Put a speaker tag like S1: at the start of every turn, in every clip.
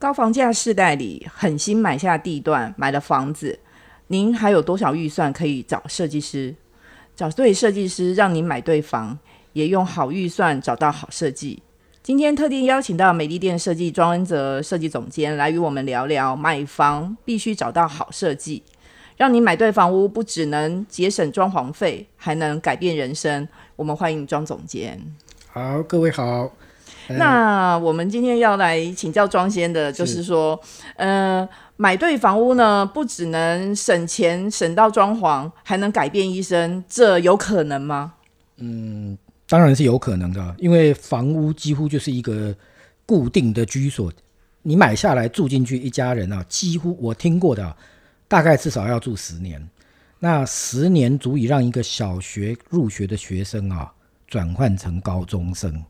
S1: 高房价世代里，狠心买下地段，买了房子，您还有多少预算可以找设计师？找对设计师，让您买对房，也用好预算找到好设计。今天特地邀请到美丽店设计庄恩泽设计总监来与我们聊聊，买房必须找到好设计，让你买对房屋，不只能节省装潢费，还能改变人生。我们欢迎庄总监。
S2: 好，各位好。
S1: 那我们今天要来请教庄先的，就是说，呃，买对房屋呢，不只能省钱省到装潢，还能改变一生，这有可能吗？
S2: 嗯，当然是有可能的，因为房屋几乎就是一个固定的居所，你买下来住进去，一家人啊，几乎我听过的，大概至少要住十年，那十年足以让一个小学入学的学生啊，转换成高中生。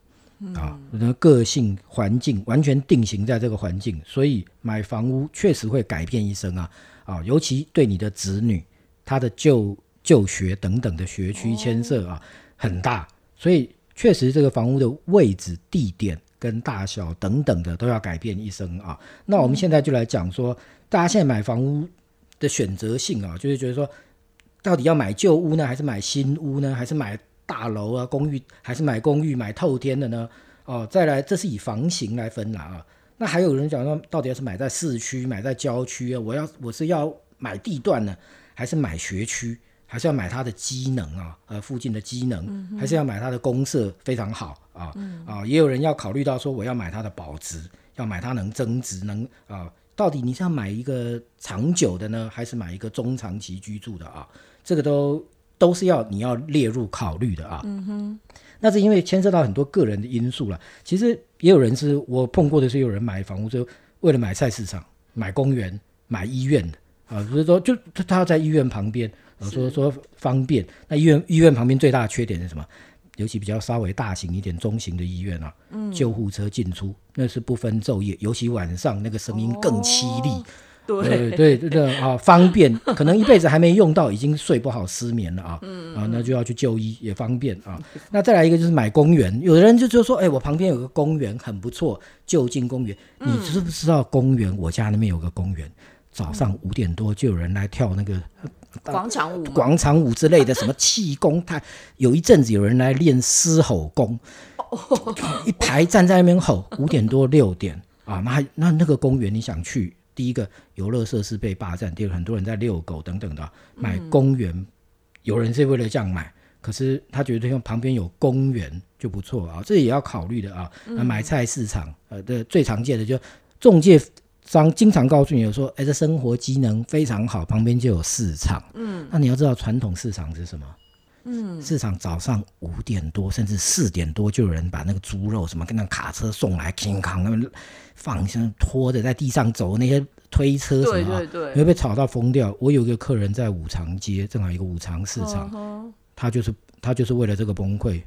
S2: 啊，的个性环境完全定型在这个环境，所以买房屋确实会改变一生啊啊，尤其对你的子女，他的就就学等等的学区牵涉啊很大，所以确实这个房屋的位置、地点跟大小等等的都要改变一生啊。那我们现在就来讲说，大家现在买房屋的选择性啊，就是觉得说，到底要买旧屋呢，还是买新屋呢，还是买？大楼啊，公寓还是买公寓买透天的呢？哦，再来，这是以房型来分啦啊。那还有人讲说，到底要是买在市区，买在郊区啊？我要我是要买地段呢，还是买学区？还是要买它的机能啊？呃，附近的机能，还是要买它的公社非常好啊？啊，也有人要考虑到说，我要买它的保值，要买它能增值，能啊？到底你是要买一个长久的呢，还是买一个中长期居住的啊？这个都。都是要你要列入考虑的啊，嗯哼，那是因为牵涉到很多个人的因素了。其实也有人是我碰过的是有人买房屋就为了买菜市场、买公园、买医院的啊，不是说就他他要在医院旁边，说说方便。那医院医院旁边最大的缺点是什么？尤其比较稍微大型一点、中型的医院啊，救护车进出那是不分昼夜，尤其晚上那个声音更凄厉。
S1: 对
S2: 对对对啊，方便，可能一辈子还没用到，已经睡不好、失眠了啊。嗯啊，那就要去就医，也方便啊。那再来一个就是买公园，有的人就就说，哎，我旁边有个公园很不错，就近公园。你知不知道公园？我家那边有个公园，早上五点多就有人来跳那个
S1: 广场舞、
S2: 广场舞之类的，什么气功。他有一阵子有人来练狮吼功，一排站在那边吼，五点多六点啊，那那那个公园你想去？第一个游乐设施被霸占，第二个很多人在遛狗等等的买公园，有人是为了这样买，可是他觉得像旁边有公园就不错啊，这也要考虑的啊。那买菜市场呃的最常见的就中介商经常告诉你说，哎，这生活机能非常好，旁边就有市场。嗯，那你要知道传统市场是什么？嗯，市场早上五点多甚至四点多就有人把那个猪肉什么跟那卡车送来，扛扛那么放像拖着在地上走那些推车什么，会被吵到疯掉。我有一个客人在五常街，正好一个五常市场，他就是他就是为了这个崩溃。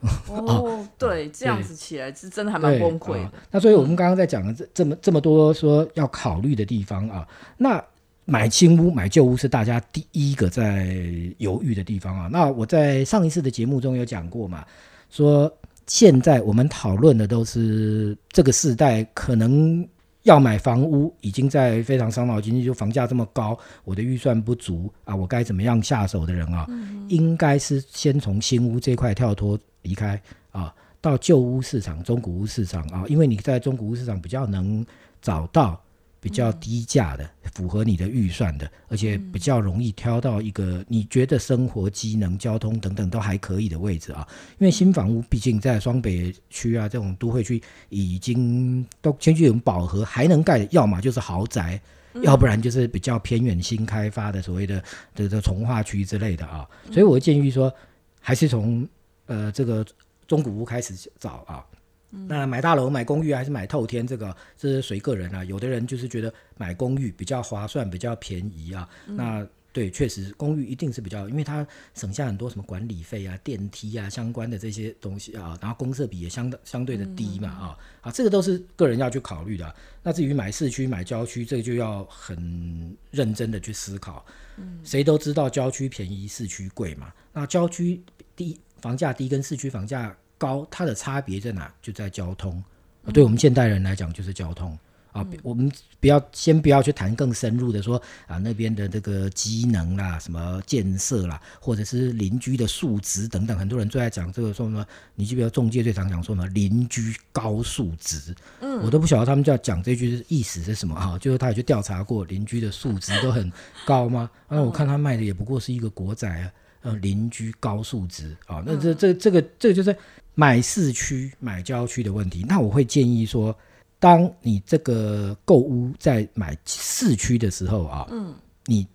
S1: 哦，对，这样子起来是真的还蛮崩溃。
S2: 那所以我们刚刚在讲的这这么这么多说要考虑的地方啊，那。买新屋、买旧屋是大家第一个在犹豫的地方啊。那我在上一次的节目中有讲过嘛，说现在我们讨论的都是这个世代可能要买房屋，已经在非常伤脑筋，就房价这么高，我的预算不足啊，我该怎么样下手的人啊，应该是先从新屋这块跳脱离开啊，到旧屋市场、中古屋市场啊，因为你在中古屋市场比较能找到。比较低价的，符合你的预算的，而且比较容易挑到一个你觉得生活机能、交通等等都还可以的位置啊。因为新房屋毕竟在双北区啊这种都会区已经都先去有饱和，还能盖，要么就是豪宅，要不然就是比较偏远新开发的所谓的这个从化区之类的啊。所以我建议说，还是从呃这个中古屋开始找啊。那买大楼、买公寓还是买透天，这个这是随个人啊。有的人就是觉得买公寓比较划算、比较便宜啊。那对，确实公寓一定是比较，因为它省下很多什么管理费啊、电梯啊相关的这些东西啊，然后公设比也相相对的低嘛啊啊，这个都是个人要去考虑的。那至于买市区、买郊区，这个就要很认真的去思考。嗯，谁都知道郊区便宜，市区贵嘛。那郊区低，房价低，跟市区房价。高，它的差别在哪？就在交通。对我们现代人来讲，就是交通啊，我们不要先不要去谈更深入的说啊那边的这个机能啦、什么建设啦，或者是邻居的素质等等，很多人最爱讲这个说什么，你记不记得中介最常讲说什么邻居高素质？嗯，我都不晓得他们要讲这句意思是什么哈，就是他有去调查过邻居的素质都很高吗？那我看他卖的也不过是一个国仔啊，呃，邻居高素质啊，那这这这个这个就是买市区买郊区的问题。那我会建议说。当你这个购屋在买市区的时候啊，嗯，你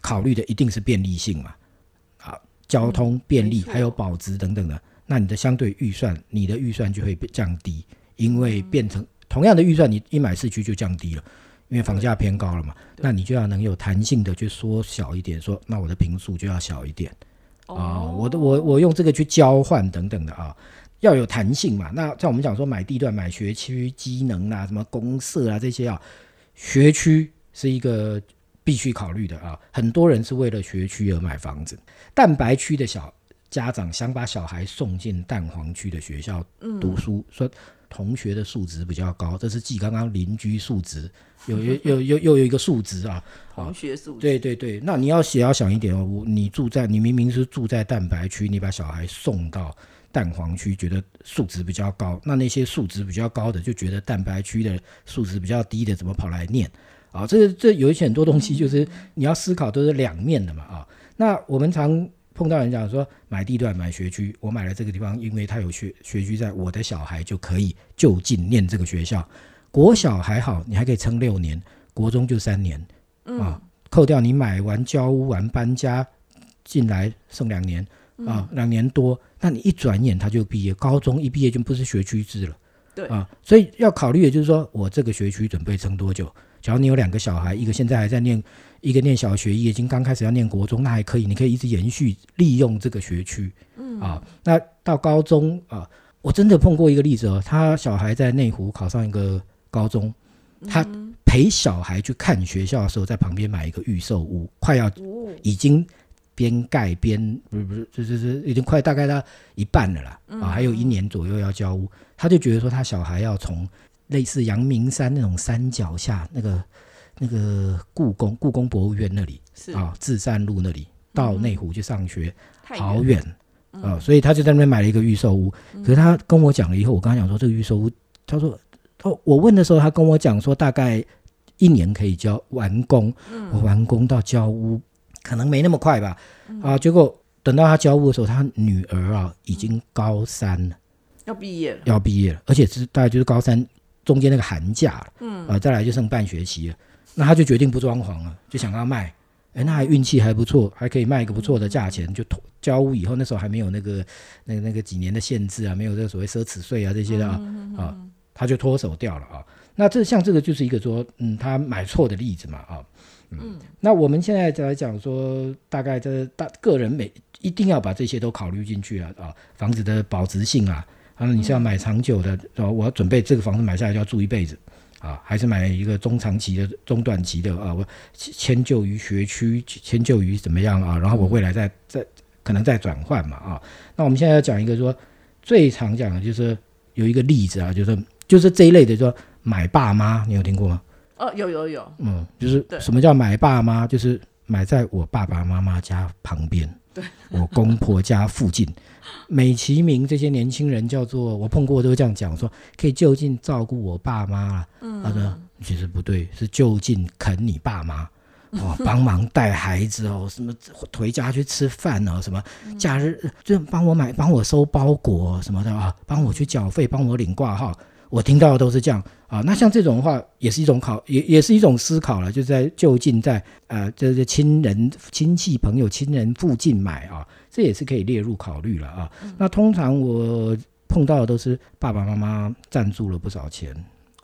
S2: 考虑的一定是便利性嘛，啊，交通便利还有保值等等的，那你的相对预算，你的预算就会降低，因为变成同样的预算，你一买市区就降低了，因为房价偏高了嘛，那你就要能有弹性的去缩小一点，说那我的平数就要小一点，啊，我的我我用这个去交换等等的啊。要有弹性嘛？那像我们讲说买地段、买学区、机能啊、什么公社啊这些啊，学区是一个必须考虑的啊。很多人是为了学区而买房子。蛋白区的小家长想把小孩送进蛋黄区的学校读书，说同学的素质比较高，这是继刚刚邻居素质，有有有又又有一个素质啊。
S1: 同学素质。
S2: 对对对，那你要写要想一点哦，我你住在你明明是住在蛋白区，你把小孩送到。蛋黄区觉得数值比较高，那那些数值比较高的就觉得蛋白区的数值比较低的怎么跑来念啊？这这有一些很多东西就是你要思考都是两面的嘛啊。那我们常碰到人讲说买地段买学区，我买了这个地方，因为它有学学区在，我的小孩就可以就近念这个学校。国小还好，你还可以撑六年，国中就三年啊，扣掉你买完交屋完搬家进来剩两年。啊，两年多，那你一转眼他就毕业，高中一毕业就不是学区制了，
S1: 对。
S2: 啊，所以要考虑的就是说我这个学区准备撑多久？假如你有两个小孩，一个现在还在念，一个念小学，已经刚开始要念国中，那还可以，你可以一直延续利用这个学区，嗯。啊，那到高中啊，我真的碰过一个例子哦，他小孩在内湖考上一个高中，他陪小孩去看学校的时候，在旁边买一个预售屋，快要已经。边盖边不是不是，就是是已经快大概到一半了啦啊，还有一年左右要交屋，他就觉得说他小孩要从类似阳明山那种山脚下那个那个故宫故宫博物院那里啊，至善路那里到内湖去上学，好远啊，所以他就在那边买了一个预售屋。可是他跟我讲了以后，我刚他讲说这个预售屋，他说他我问的时候，他跟我讲说大概一年可以交完工，我完工到交屋。可能没那么快吧，啊，结果等到他交屋的时候，他女儿啊已经高三了，
S1: 要毕业了，
S2: 要毕业了，而且是大概就是高三中间那个寒假了，嗯，啊，再来就剩半学期了，那他就决定不装潢了，就想要卖，哎，那还运气还不错，还可以卖一个不错的价钱，就交屋以后，那时候还没有那个那个那个几年的限制啊，没有这个所谓奢侈税啊这些的啊，啊，他就脱手掉了啊，那这像这个就是一个说，嗯，他买错的例子嘛，啊。嗯，那我们现在来讲说，大概这大个人每一定要把这些都考虑进去啊啊，房子的保值性啊，啊，你是要买长久的，啊，我要准备这个房子买下来就要住一辈子啊，还是买一个中长期的、中短期的啊？我迁就于学区，迁就于怎么样啊？然后我未来再再可能再转换嘛啊？那我们现在要讲一个说最常讲的就是有一个例子啊，就是就是这一类的说买爸妈，你有听过吗？
S1: 哦，有有有，
S2: 嗯，就是什么叫买爸妈，就是买在我爸爸妈妈家旁边，
S1: 对，
S2: 我公婆家附近，美其名这些年轻人叫做我碰过都这样讲说，可以就近照顾我爸妈嗯，他说其实不对，是就近啃你爸妈，哦，帮忙带孩子哦，什么回家去吃饭哦，什么假日就帮我买，帮我收包裹什么的啊，帮我去缴费，帮我领挂号。我听到的都是这样啊，那像这种的话，也是一种考，也也是一种思考了，就是在就近在呃，这些亲人、亲戚、朋友、亲人附近买啊，这也是可以列入考虑了啊。那通常我碰到的都是爸爸妈妈赞助了不少钱。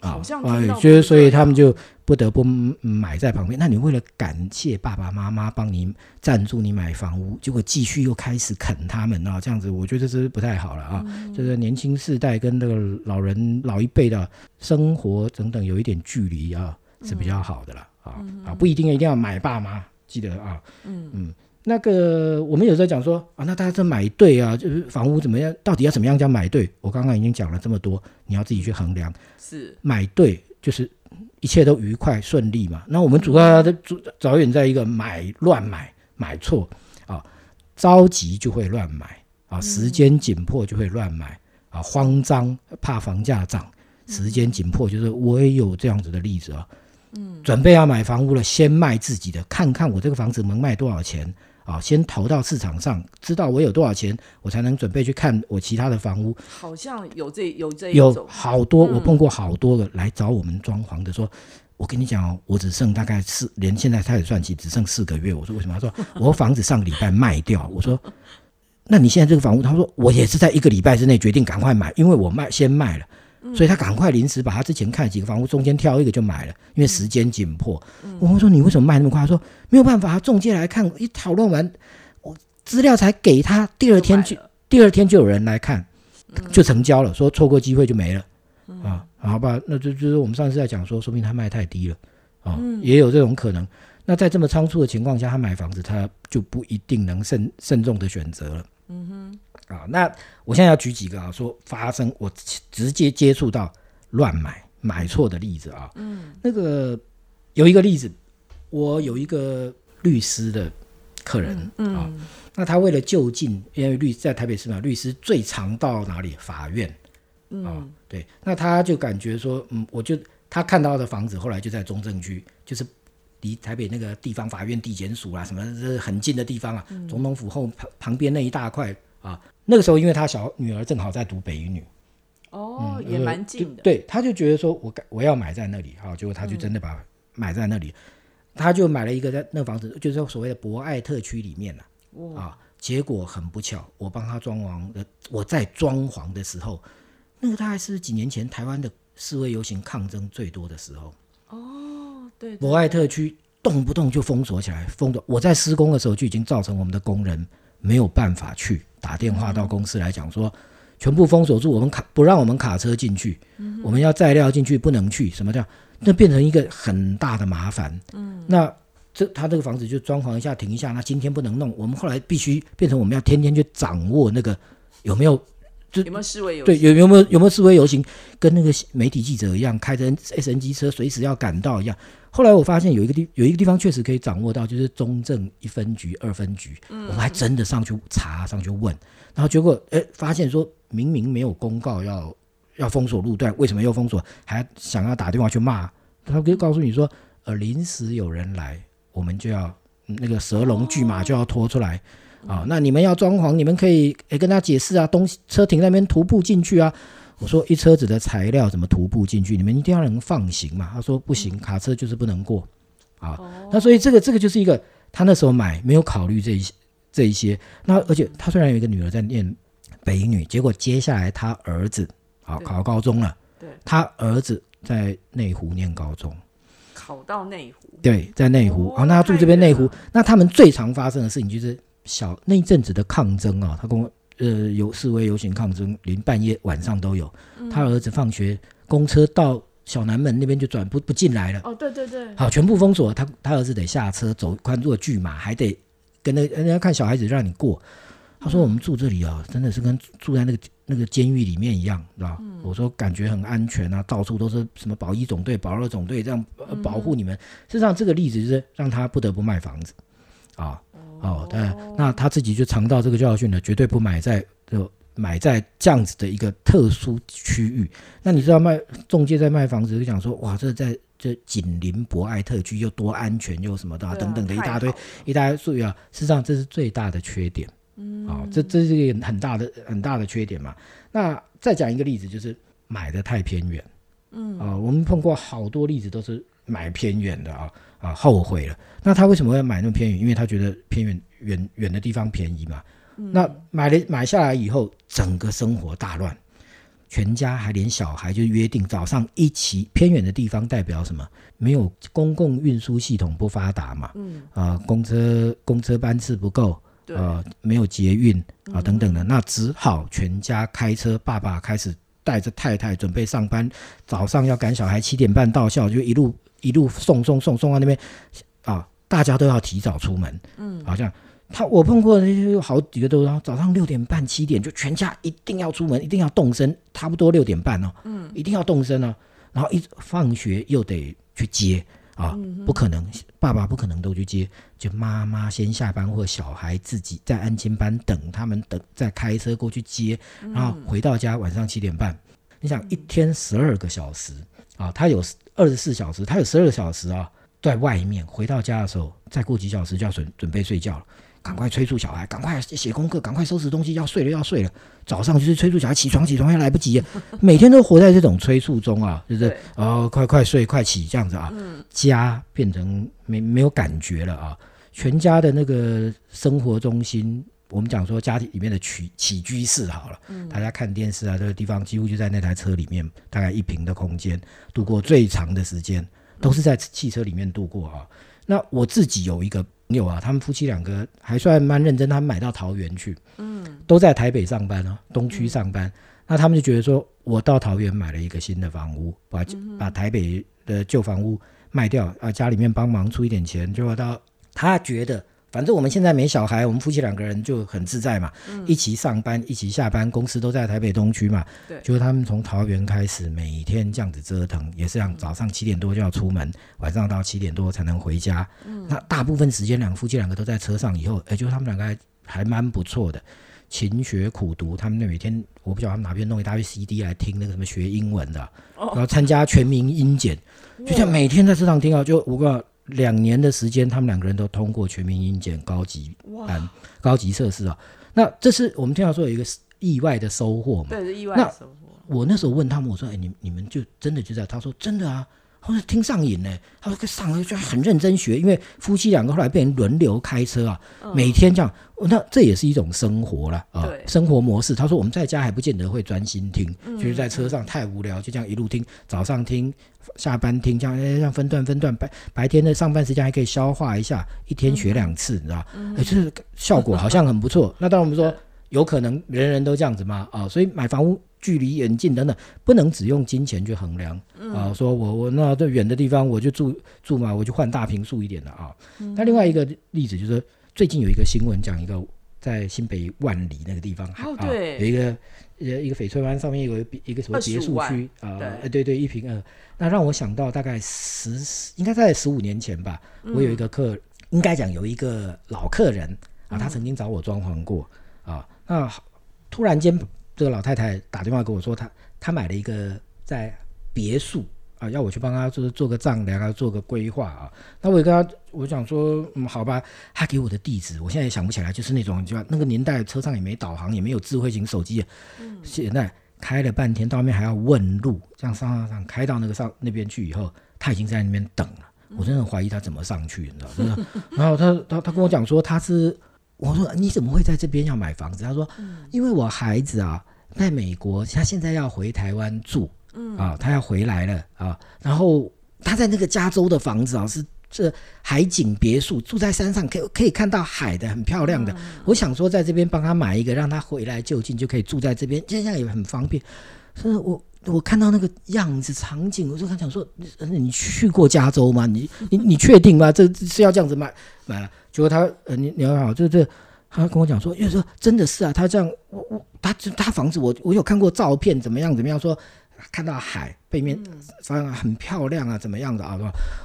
S1: 啊，
S2: 哎，就是所以他们就不得不买在旁边。那你为了感谢爸爸妈妈帮你赞助你买房屋，结果继续又开始啃他们啊，这样子我觉得这是不太好了啊。就是年轻世代跟那个老人老一辈的生活等等有一点距离啊，是比较好的了啊啊，不一定一定要买爸妈，记得啊，嗯嗯。那个，我们有时候讲说啊，那大家这买对啊，就是房屋怎么样？到底要怎么样叫买对？我刚刚已经讲了这么多，你要自己去衡量。
S1: 是
S2: 买对，就是一切都愉快顺利嘛。那我们主要的主着眼在一个买乱买买错啊，着急就会乱买啊，时间紧迫就会乱买啊，慌张怕房价涨，时间紧迫就是我也有这样子的例子啊。嗯，准备要买房屋了，先卖自己的，看看我这个房子能卖多少钱啊？先投到市场上，知道我有多少钱，我才能准备去看我其他的房屋。
S1: 好像有这有这
S2: 有好多，我碰过好多个来找我们装潢的，说，我跟你讲哦，我只剩大概四，连现在开始算起，只剩四个月。我说为什么？他说 我房子上个礼拜卖掉。我说，那你现在这个房屋？他说我也是在一个礼拜之内决定赶快买，因为我卖先卖了。所以他赶快临时把他之前看几个房屋中间挑一个就买了，因为时间紧迫。我说你为什么卖那么快？他说没有办法，中介来看一讨论完，我资料才给他，第二天就第二天就有人来看，就成交了。说错过机会就没了啊，好吧，那就就是我们上次在讲说，说明他卖太低了啊，也有这种可能。那在这么仓促的情况下，他买房子他就不一定能慎慎重的选择了。嗯哼。啊，那我现在要举几个啊，说发生我直接接触到乱买买错的例子啊。嗯，那个有一个例子，我有一个律师的客人啊，那他为了就近，因为律在台北市嘛，律师最常到哪里？法院。啊，对，那他就感觉说，嗯，我就他看到的房子，后来就在中正区，就是离台北那个地方法院、地检署啊什么，这很近的地方啊，总统府后旁旁边那一大块啊。那个时候，因为他小女儿正好在读北语女，
S1: 哦，也蛮近的。
S2: 对，他就觉得说，我我要买在那里，好，结果他就真的把买在那里，他就买了一个在那房子，就是所谓的博爱特区里面了，啊，结果很不巧，我帮他装潢的，我在装潢的时候，那个大概是几年前台湾的示威游行抗争最多的时候，
S1: 哦，对，
S2: 博爱特区动不动就封锁起来，封的，我在施工的时候就已经造成我们的工人没有办法去。打电话到公司来讲说，全部封锁住，我们卡不让我们卡车进去，我们要载料进去不能去，什么叫？那变成一个很大的麻烦。嗯，那这他这个房子就装潢一下停一下，那今天不能弄，我们后来必须变成我们要天天去掌握那个有没有，
S1: 就有没有示威游
S2: 对有有没有有没有示威游行，跟那个媒体记者一样，开着 S N G 车随时要赶到一样。后来我发现有一个地有一个地方确实可以掌握到，就是中正一分局、二分局，我们还真的上去查、上去问，然后结果哎，发现说明明没有公告要要封锁路段，为什么又封锁？还想要打电话去骂，他可以告诉你说，呃，临时有人来，我们就要那个蛇龙巨马就要拖出来啊，那你们要装潢，你们可以诶跟他解释啊，东西车停那边徒步进去啊。我说一车子的材料怎么徒步进去？你们一定要能放行嘛？他说不行，卡车就是不能过啊。那所以这个这个就是一个他那时候买没有考虑这一些这一些。那而且他虽然有一个女儿在念北女，结果接下来他儿子啊考高中了，
S1: 对，
S2: 他儿子在内湖念高中，
S1: 考到内湖，
S2: 对，在内湖啊。那他住这边内湖，那他们最常发生的事情就是小那一阵子的抗争啊，他跟我。呃，有示威游行抗争，连半夜晚上都有。他儿子放学，公车到小南门那边就转不不进来了。
S1: 哦，对对对，
S2: 好，全部封锁。他他儿子得下车走宽路巨马，还得跟那人家看小孩子让你过。他说我们住这里啊，真的是跟住在那个那个监狱里面一样，知道我说感觉很安全啊，到处都是什么保一总队、保二总队这样保护你们。事实上，这个例子就是让他不得不卖房子啊。哦，对，那他自己就尝到这个教训了，绝对不买在就买在这样子的一个特殊区域。那你知道卖中介在卖房子就讲说，哇，这在这紧邻博爱特区又多安全又什么的等等的一大堆一大堆术语啊。事实上，这是最大的缺点。嗯，啊，这这是一个很大的很大的缺点嘛。那再讲一个例子，就是买的太偏远。嗯，啊，我们碰过好多例子都是买偏远的啊。啊，后悔了。那他为什么要买那么偏远？因为他觉得偏远远远的地方便宜嘛。那买了买下来以后，整个生活大乱，全家还连小孩就约定早上一起。偏远的地方代表什么？没有公共运输系统不发达嘛。嗯。啊，公车公车班次不够。呃，没有捷运啊等等的，那只好全家开车。爸爸开始带着太太准备上班，早上要赶小孩七点半到校，就一路。一路送送送送到那边，啊，大家都要提早出门，嗯，好像他我碰过那些好几个都早上六点半七点就全家一定要出门，一定要动身，差不多六点半哦，嗯，一定要动身哦。然后一放学又得去接啊，不可能，爸爸不可能都去接，就妈妈先下班或小孩自己在安亲班等他们等，再开车过去接，然后回到家晚上七点半。你想一天十二个小时啊，他有二十四小时，他有十二个小时啊，在外面回到家的时候，再过几小时就要准准备睡觉了。赶快催促小孩，赶快写功课，赶快收拾东西，要睡了，要睡了。早上就是催促小孩起床，起床还来不及，每天都活在这种催促中啊，就是哦，快快睡，快起这样子啊。家变成没没有感觉了啊，全家的那个生活中心，我们讲说家庭里面的起起居室好了，大家看电视啊，这个地方几乎就在那台车里面，大概一平的空间，度过最长的时间，都是在汽车里面度过啊。那我自己有一个。朋友啊，他们夫妻两个还算蛮认真，他们买到桃园去，嗯，都在台北上班哦，东区上班。那他们就觉得说，我到桃园买了一个新的房屋，把把台北的旧房屋卖掉啊，家里面帮忙出一点钱，就到他觉得。反正我们现在没小孩，我们夫妻两个人就很自在嘛，一起上班，一起下班，公司都在台北东区嘛。
S1: 对，
S2: 就是他们从桃园开始，每天这样子折腾，也是这样，早上七点多就要出门，晚上到七点多才能回家。嗯，那大部分时间，两个夫妻两个都在车上，以后，哎，就他们两个还还蛮不错的，勤学苦读。他们那每天，我不晓得他们哪边弄一大堆 CD 来听那个什么学英文的，然后参加全民英检，就像每天在车上听啊，就五个。两年的时间，他们两个人都通过全民英检高级班、高级测试啊。那这是我们听到说有一个意外的收获嘛？
S1: 对，是意外的收获。
S2: 我那时候问他们，我说：“哎，你你们就真的就在？”他说：“真的啊。”他说听上瘾呢，他说上了就很认真学，因为夫妻两个后来被人轮流开车啊，每天这样，那这也是一种生活了啊，生活模式。他说我们在家还不见得会专心听，就是在车上太无聊，就这样一路听，早上听，下班听，这样这样分段分段，白白天的上班时间还可以消化一下，一天学两次，你知道？哎，这效果好像很不错。那当然我们说有可能人人都这样子吗？啊，所以买房屋。距离远近等等，不能只用金钱去衡量啊！说我我那这远的地方我就住住嘛，我就换大平数一点的啊。那另外一个例子就是，最近有一个新闻讲一个在新北万里那个地方
S1: 啊，
S2: 有一个呃一个翡翠湾上面有一个什么别墅区啊，呃对对一平二，那让我想到大概十应该在十五年前吧，我有一个客，应该讲有一个老客人啊，他曾经找我装潢过啊，那突然间。这个老太太打电话跟我说，她她买了一个在别墅啊，要我去帮她就是做个丈量啊，做个规划啊。那我也跟她，我想说，嗯，好吧。她给我的地址，我现在也想不起来，就是那种就那个年代车上也没导航，也没有智慧型手机，嗯，现在开了半天，到那边还要问路，这样上上上开到那个上那边去以后，她已经在那边等了。我真的怀疑他怎么上去，你知道真的。然后他他他跟我讲说，他是。我说你怎么会在这边要买房子？他说，因为我孩子啊在美国，他现在要回台湾住，嗯啊，他要回来了啊。然后他在那个加州的房子啊是这海景别墅，住在山上，可以可以看到海的，很漂亮的。我想说在这边帮他买一个，让他回来就近就可以住在这边，这样也很方便。所以我我看到那个样子场景，我就他讲说，你去过加州吗？你你你确定吗？这是要这样子买买了？结果他呃，你你好，这这，他跟我讲说，因为说真的是啊，他这样，我我他他房子我我有看过照片，怎么样怎么样，说看到海背面，反正很漂亮啊，怎么样的啊？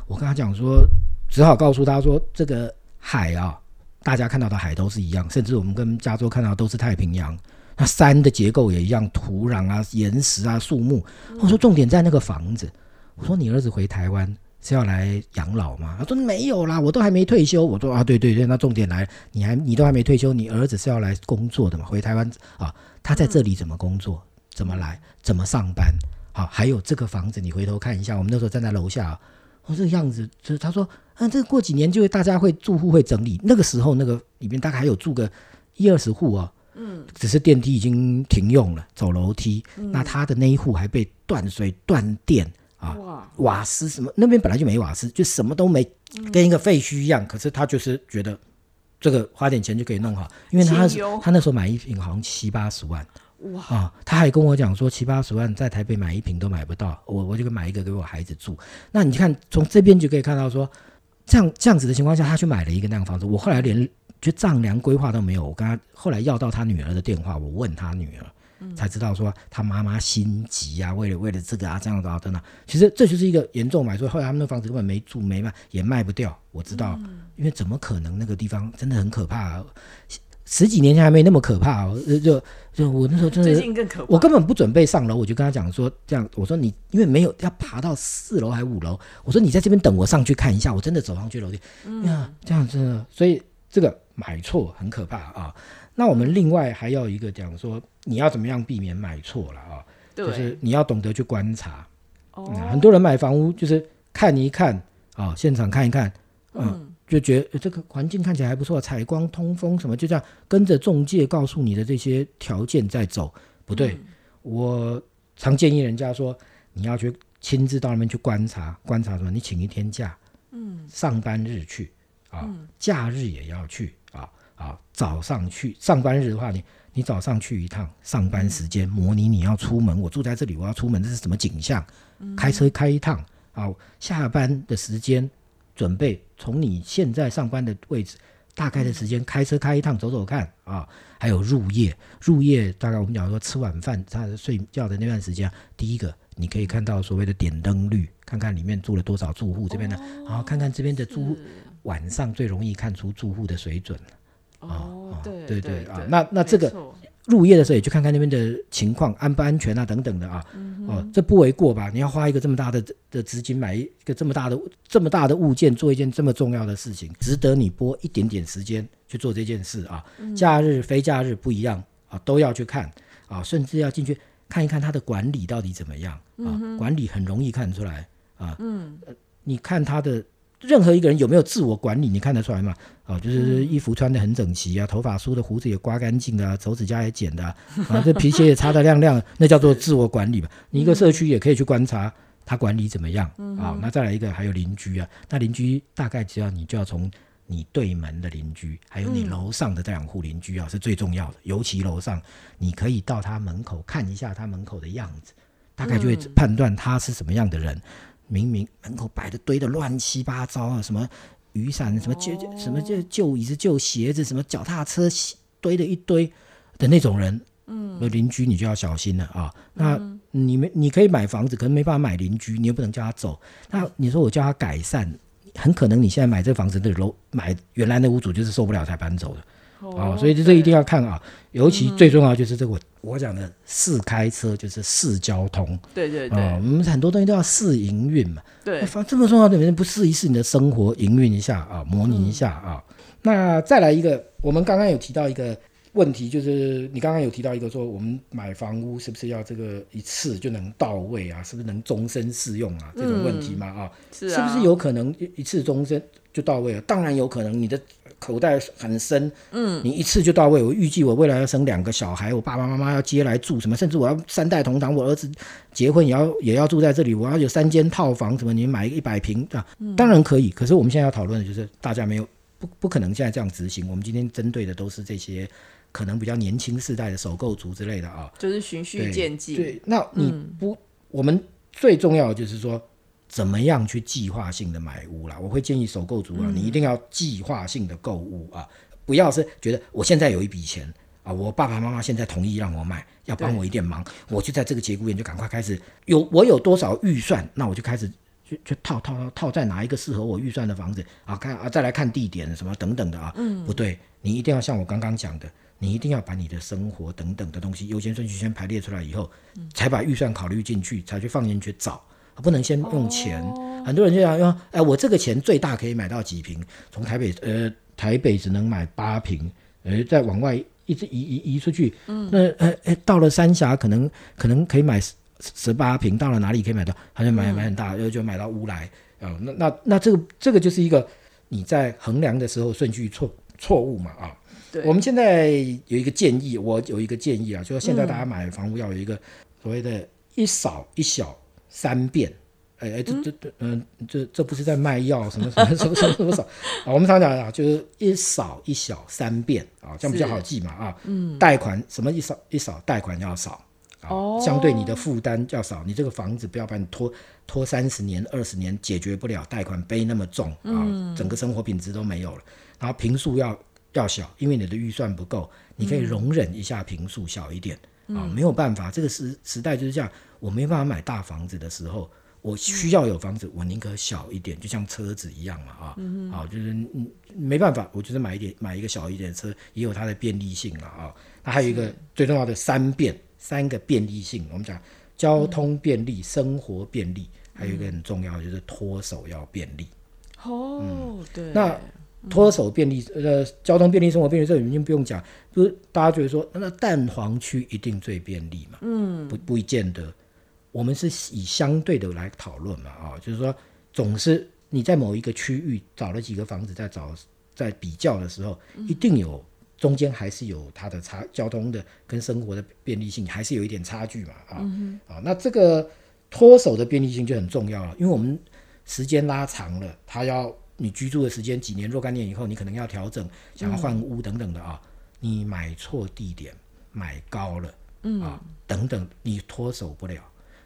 S2: 我跟他讲说，只好告诉他说，这个海啊，大家看到的海都是一样，甚至我们跟加州看到都是太平洋，那山的结构也一样，土壤啊、岩石啊、树木。我说重点在那个房子。我说你儿子回台湾。是要来养老吗？他说没有啦，我都还没退休。我说啊，对对对，那重点来，你还你都还没退休，你儿子是要来工作的嘛？回台湾啊，他在这里怎么工作？怎么来？怎么上班？好，还有这个房子，你回头看一下，我们那时候站在楼下，我这个样子，就是他说，啊，这过几年就会大家会住户会整理，那个时候那个里面大概还有住个一二十户哦，嗯，只是电梯已经停用了，走楼梯，那他的那一户还被断水断电。啊，瓦斯什么那边本来就没瓦斯，就什么都没，跟一个废墟一样。可是他就是觉得这个花点钱就可以弄好，因为他他那时候买一瓶好像七八十万，哇啊！他还跟我讲说七八十万在台北买一瓶都买不到，我我就买一个给我孩子住。那你看从这边就可以看到说，这样这样子的情况下，他去买了一个那样房子。我后来连就丈量规划都没有，我跟他后来要到他女儿的电话，我问他女儿，才知道说他妈妈心急啊，为了为了这个啊这样子啊等等。其实这就是一个严重买错，后来他们那房子根本没住没卖，也卖不掉。我知道，因为怎么可能那个地方真的很可怕、啊。十几年前还没那么可怕哦，呃就就我那时候真的
S1: 最近更可怕。
S2: 我根本不准备上楼，我就跟他讲说，这样我说你因为没有要爬到四楼还五楼，我说你在这边等我上去看一下，我真的走上去楼梯，嗯，这样真的，所以这个买错很可怕啊。那我们另外还要一个讲说，你要怎么样避免买错了啊？就是你要懂得去观察。
S1: 哦，
S2: 很多人买房屋就是看一看啊，现场看一看，嗯。就觉得这个环境看起来还不错，采光、通风什么，就这样跟着中介告诉你的这些条件在走，不对。我常建议人家说，你要去亲自到那边去观察，观察什么？你请一天假，嗯，上班日去啊，假日也要去啊啊，早上去上班日的话，你你早上去一趟，上班时间模拟你要出门，我住在这里，我要出门，这是什么景象？开车开一趟好，下班的时间。准备从你现在上班的位置，大概的时间开车开一趟走走看啊，还有入夜，入夜大概我们讲说吃晚饭他睡觉的那段时间，第一个你可以看到所谓的点灯率，看看里面住了多少住户这边呢，然后看看这边的住晚上最容易看出住户的水准
S1: 哦，对
S2: 对对啊，那那这个。入夜的时候也去看看那边的情况安不安全啊等等的啊，哦，这不为过吧？你要花一个这么大的的资金买一个这么大的这么大的物件做一件这么重要的事情，值得你拨一点点时间去做这件事啊？假日非假日不一样啊，都要去看啊，甚至要进去看一看他的管理到底怎么样啊？管理很容易看出来啊，嗯，你看他的。任何一个人有没有自我管理，你看得出来吗？哦，就是衣服穿的很整齐啊，头发梳的胡子也刮干净啊，手指甲也剪的啊，这皮鞋也擦得亮亮，那叫做自我管理吧。你一个社区也可以去观察他管理怎么样啊。那再来一个，还有邻居啊，那邻居大概只要你就要从你对门的邻居，还有你楼上的这两户邻居啊，是最重要的。尤其楼上，你可以到他门口看一下他门口的样子，大概就会判断他是什么样的人。明明门口摆的堆的乱七八糟啊，什么雨伞，什么旧什么旧旧椅子、旧鞋子，什么脚踏车堆的一堆的那种人，嗯，邻居你就要小心了啊。那你们你可以买房子，可能没办法买邻居，你又不能叫他走。那你说我叫他改善，很可能你现在买这房子的楼买原来的屋主就是受不了才搬走的。哦，所以这一定要看啊，尤其最重要就是这个我我讲的试开车就是试交通，
S1: 对对对，
S2: 我们很多东西都要试营运嘛，
S1: 对，
S2: 反这么重要的，人不试一试你的生活营运一下啊，模拟一下啊。那再来一个，我们刚刚有提到一个问题，就是你刚刚有提到一个说，我们买房屋是不是要这个一次就能到位啊？是不是能终身适用啊？这种问题嘛啊，
S1: 是
S2: 是不是有可能一一次终身就到位了？当然有可能，你的。口袋很深，嗯，你一次就到位。我预计我未来要生两个小孩，我爸爸妈妈要接来住什么，甚至我要三代同堂，我儿子结婚也要也要住在这里，我要有三间套房什么，你买一百平啊，当然可以。可是我们现在要讨论的就是大家没有不不可能现在这样执行。我们今天针对的都是这些可能比较年轻世代的首购族之类的啊，
S1: 就是循序渐进。
S2: 对，那你不，我们最重要的就是说。怎么样去计划性的买屋啦？我会建议首购族啊，你一定要计划性的购物啊，不要是觉得我现在有一笔钱啊，我爸爸妈妈现在同意让我买，要帮我一点忙，我就在这个节骨眼就赶快开始有我有多少预算，那我就开始去去套套套套在哪一个适合我预算的房子啊，看啊再来看地点什么等等的啊，嗯，不对，你一定要像我刚刚讲的，你一定要把你的生活等等的东西优先顺序先排列出来以后，才把预算考虑进去，才去放进去找。不能先用钱，很多人就想用，哎，我这个钱最大可以买到几瓶？从台北，呃，台北只能买八瓶，呃，再往外一直移移移出去，嗯，那，呃，哎，到了三峡，可能可能可以买十十八瓶，到了哪里可以买到？好像买买很大，就就买到乌来，啊，那那那这个这个就是一个你在衡量的时候顺序错错误嘛，啊，
S1: 对，
S2: 我们现在有一个建议，我有一个建议啊，就是现在大家买房屋要有一个所谓的一少一小。三遍，哎哎，这这这，嗯，这这不是在卖药什么什么什么什么什么扫啊？我们常讲啊，就是一少一小三遍啊，这样比较好记嘛啊。嗯，贷款什么一少一少，贷款要少啊，相对你的负担要少，你这个房子不要把你拖拖三十年、二十年，解决不了贷款背那么重啊，整个生活品质都没有了。然后平数要要小，因为你的预算不够，你可以容忍一下平数小一点。啊，没有办法，这个时时代就是这样，我没办法买大房子的时候，我需要有房子，我宁可小一点，就像车子一样嘛啊，啊，就是嗯没办法，我就是买一点买一个小一点的车，也有它的便利性了啊。那还有一个最重要的三便，三个便利性，我们讲交通便利、生活便利，还有一个很重要的就是脱手要便利。
S1: 哦，对，
S2: 那脱手便利，呃，交通便利、生活便利，这已经不用讲，就是大家觉得说，那蛋黄区一定最便利嘛？嗯，不不见得，我们是以相对的来讨论嘛，啊，就是说，总是你在某一个区域找了几个房子，在找在比较的时候，一定有中间还是有它的差，交通的跟生活的便利性还是有一点差距嘛，啊，啊，那这个脱手的便利性就很重要了，因为我们时间拉长了，它要。你居住的时间几年若干年以后，你可能要调整，想要换屋等等的啊。你买错地点，买高了，嗯啊等等，你脱手不了，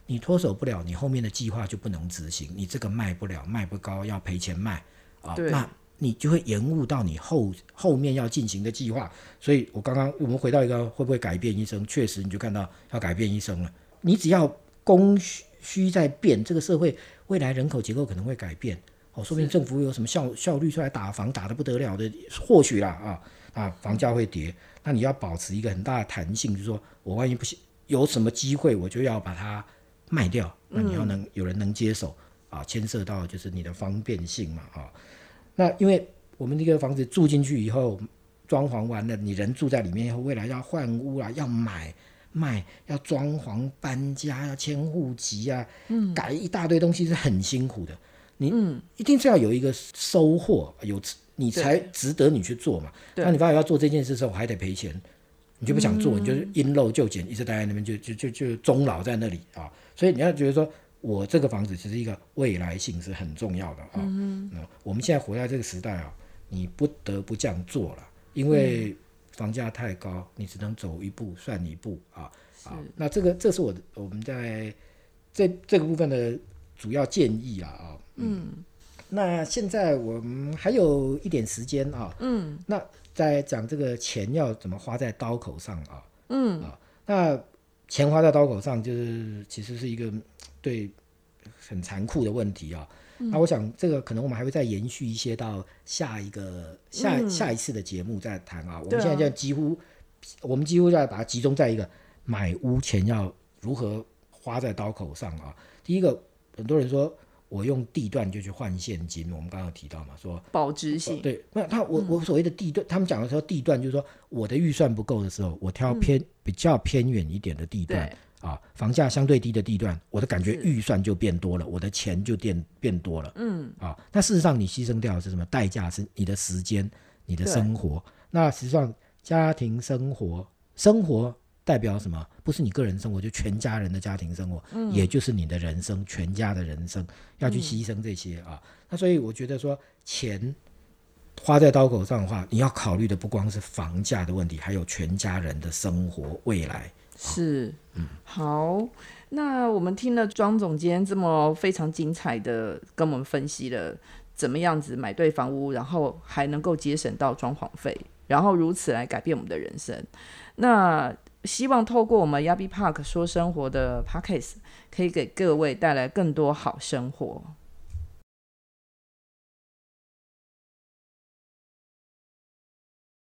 S2: 你脱手不了，你后面的计划就不能执行。你这个卖不了，卖不高，要赔钱卖啊，那你就会延误到你后后面要进行的计划。所以我刚刚我们回到一个会不会改变一生，确实你就看到要改变一生了。你只要供需在变，这个社会未来人口结构可能会改变。哦，说不定政府有什么效效率出来打房打得不得了的，或许啦啊啊，房价会跌，那你要保持一个很大的弹性，就是说我万一不行，有什么机会我就要把它卖掉，那你要能有人能接手啊，牵涉到就是你的方便性嘛啊，那因为我们这个房子住进去以后，装潢完了，你人住在里面以后，未来要换屋啊，要买卖，要装潢搬家，要迁户籍啊，嗯，改一大堆东西是很辛苦的。你嗯，一定是要有一个收获，有你才值得你去做嘛。那你发现要做这件事的时候，还得赔钱，你就不想做，你就是因陋就简，一直待在那边，就就就就终老在那里啊。所以你要觉得说，我这个房子其实一个未来性是很重要的啊。嗯，我们现在活在这个时代啊，你不得不这样做了，因为房价太高，你只能走一步算一步啊。啊，那这个这是我我们在这这个部分的主要建议啊啊。嗯，那现在我们还有一点时间啊，嗯，那在讲这个钱要怎么花在刀口上啊，嗯啊，那钱花在刀口上就是其实是一个对很残酷的问题啊。那我想这个可能我们还会再延续一些到下一个下下一次的节目再谈啊。我们现在就几乎我们几乎要把它集中在一个买屋钱要如何花在刀口上啊。第一个，很多人说。我用地段就去换现金，我们刚刚提到嘛，说
S1: 保值性。
S2: 对，那他我我所谓的地段，他们讲的时候地段就是说我的预算不够的时候，我挑偏比较偏远一点的地段啊，房价相对低的地段，我的感觉预算就变多了，我的钱就变变多了。嗯，啊，那事实上你牺牲掉的是什么代价？是你的时间，你的生活。那实际上家庭生活生活。代表什么？不是你个人生活，就全家人的家庭生活，嗯，也就是你的人生，全家的人生要去牺牲这些啊。那所以我觉得说，钱花在刀口上的话，你要考虑的不光是房价的问题，还有全家人的生活未来。
S1: 是，嗯，好。那我们听了庄总监这么非常精彩的跟我们分析了怎么样子买对房屋，然后还能够节省到装潢费，然后如此来改变我们的人生。那希望透过我们 Yabi Park 说生活的 Podcast，可以给各位带来更多好生活。